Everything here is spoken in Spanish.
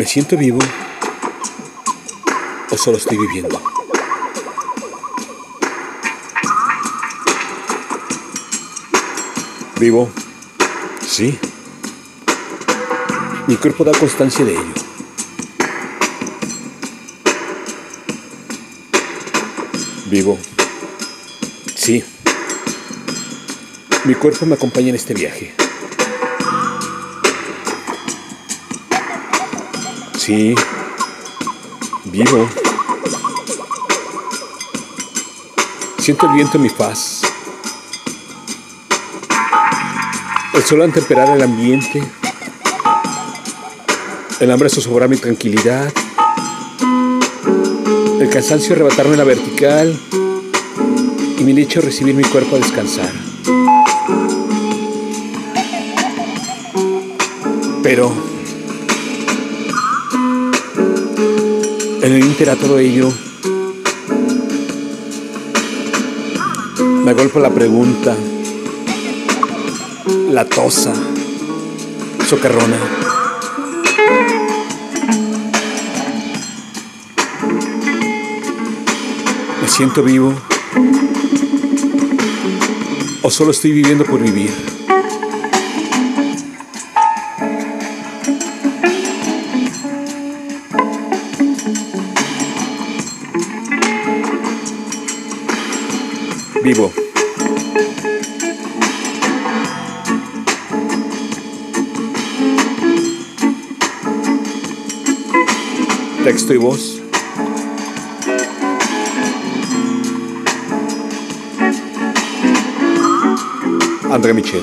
¿Me siento vivo o solo estoy viviendo? Vivo, sí. Mi cuerpo da constancia de ello. Vivo, sí. Mi cuerpo me acompaña en este viaje. Sí, vivo. Siento el viento en mi faz. El sol al temperar el ambiente. El hambre zozobrar mi tranquilidad. El cansancio arrebatarme la vertical. Y mi lecho recibir mi cuerpo a descansar. Pero en el inter a todo ello, me golpea la pregunta, la tosa, socarrona. ¿Me siento vivo? ¿O solo estoy viviendo por vivir? Vivo. Texto y voz. André Michel.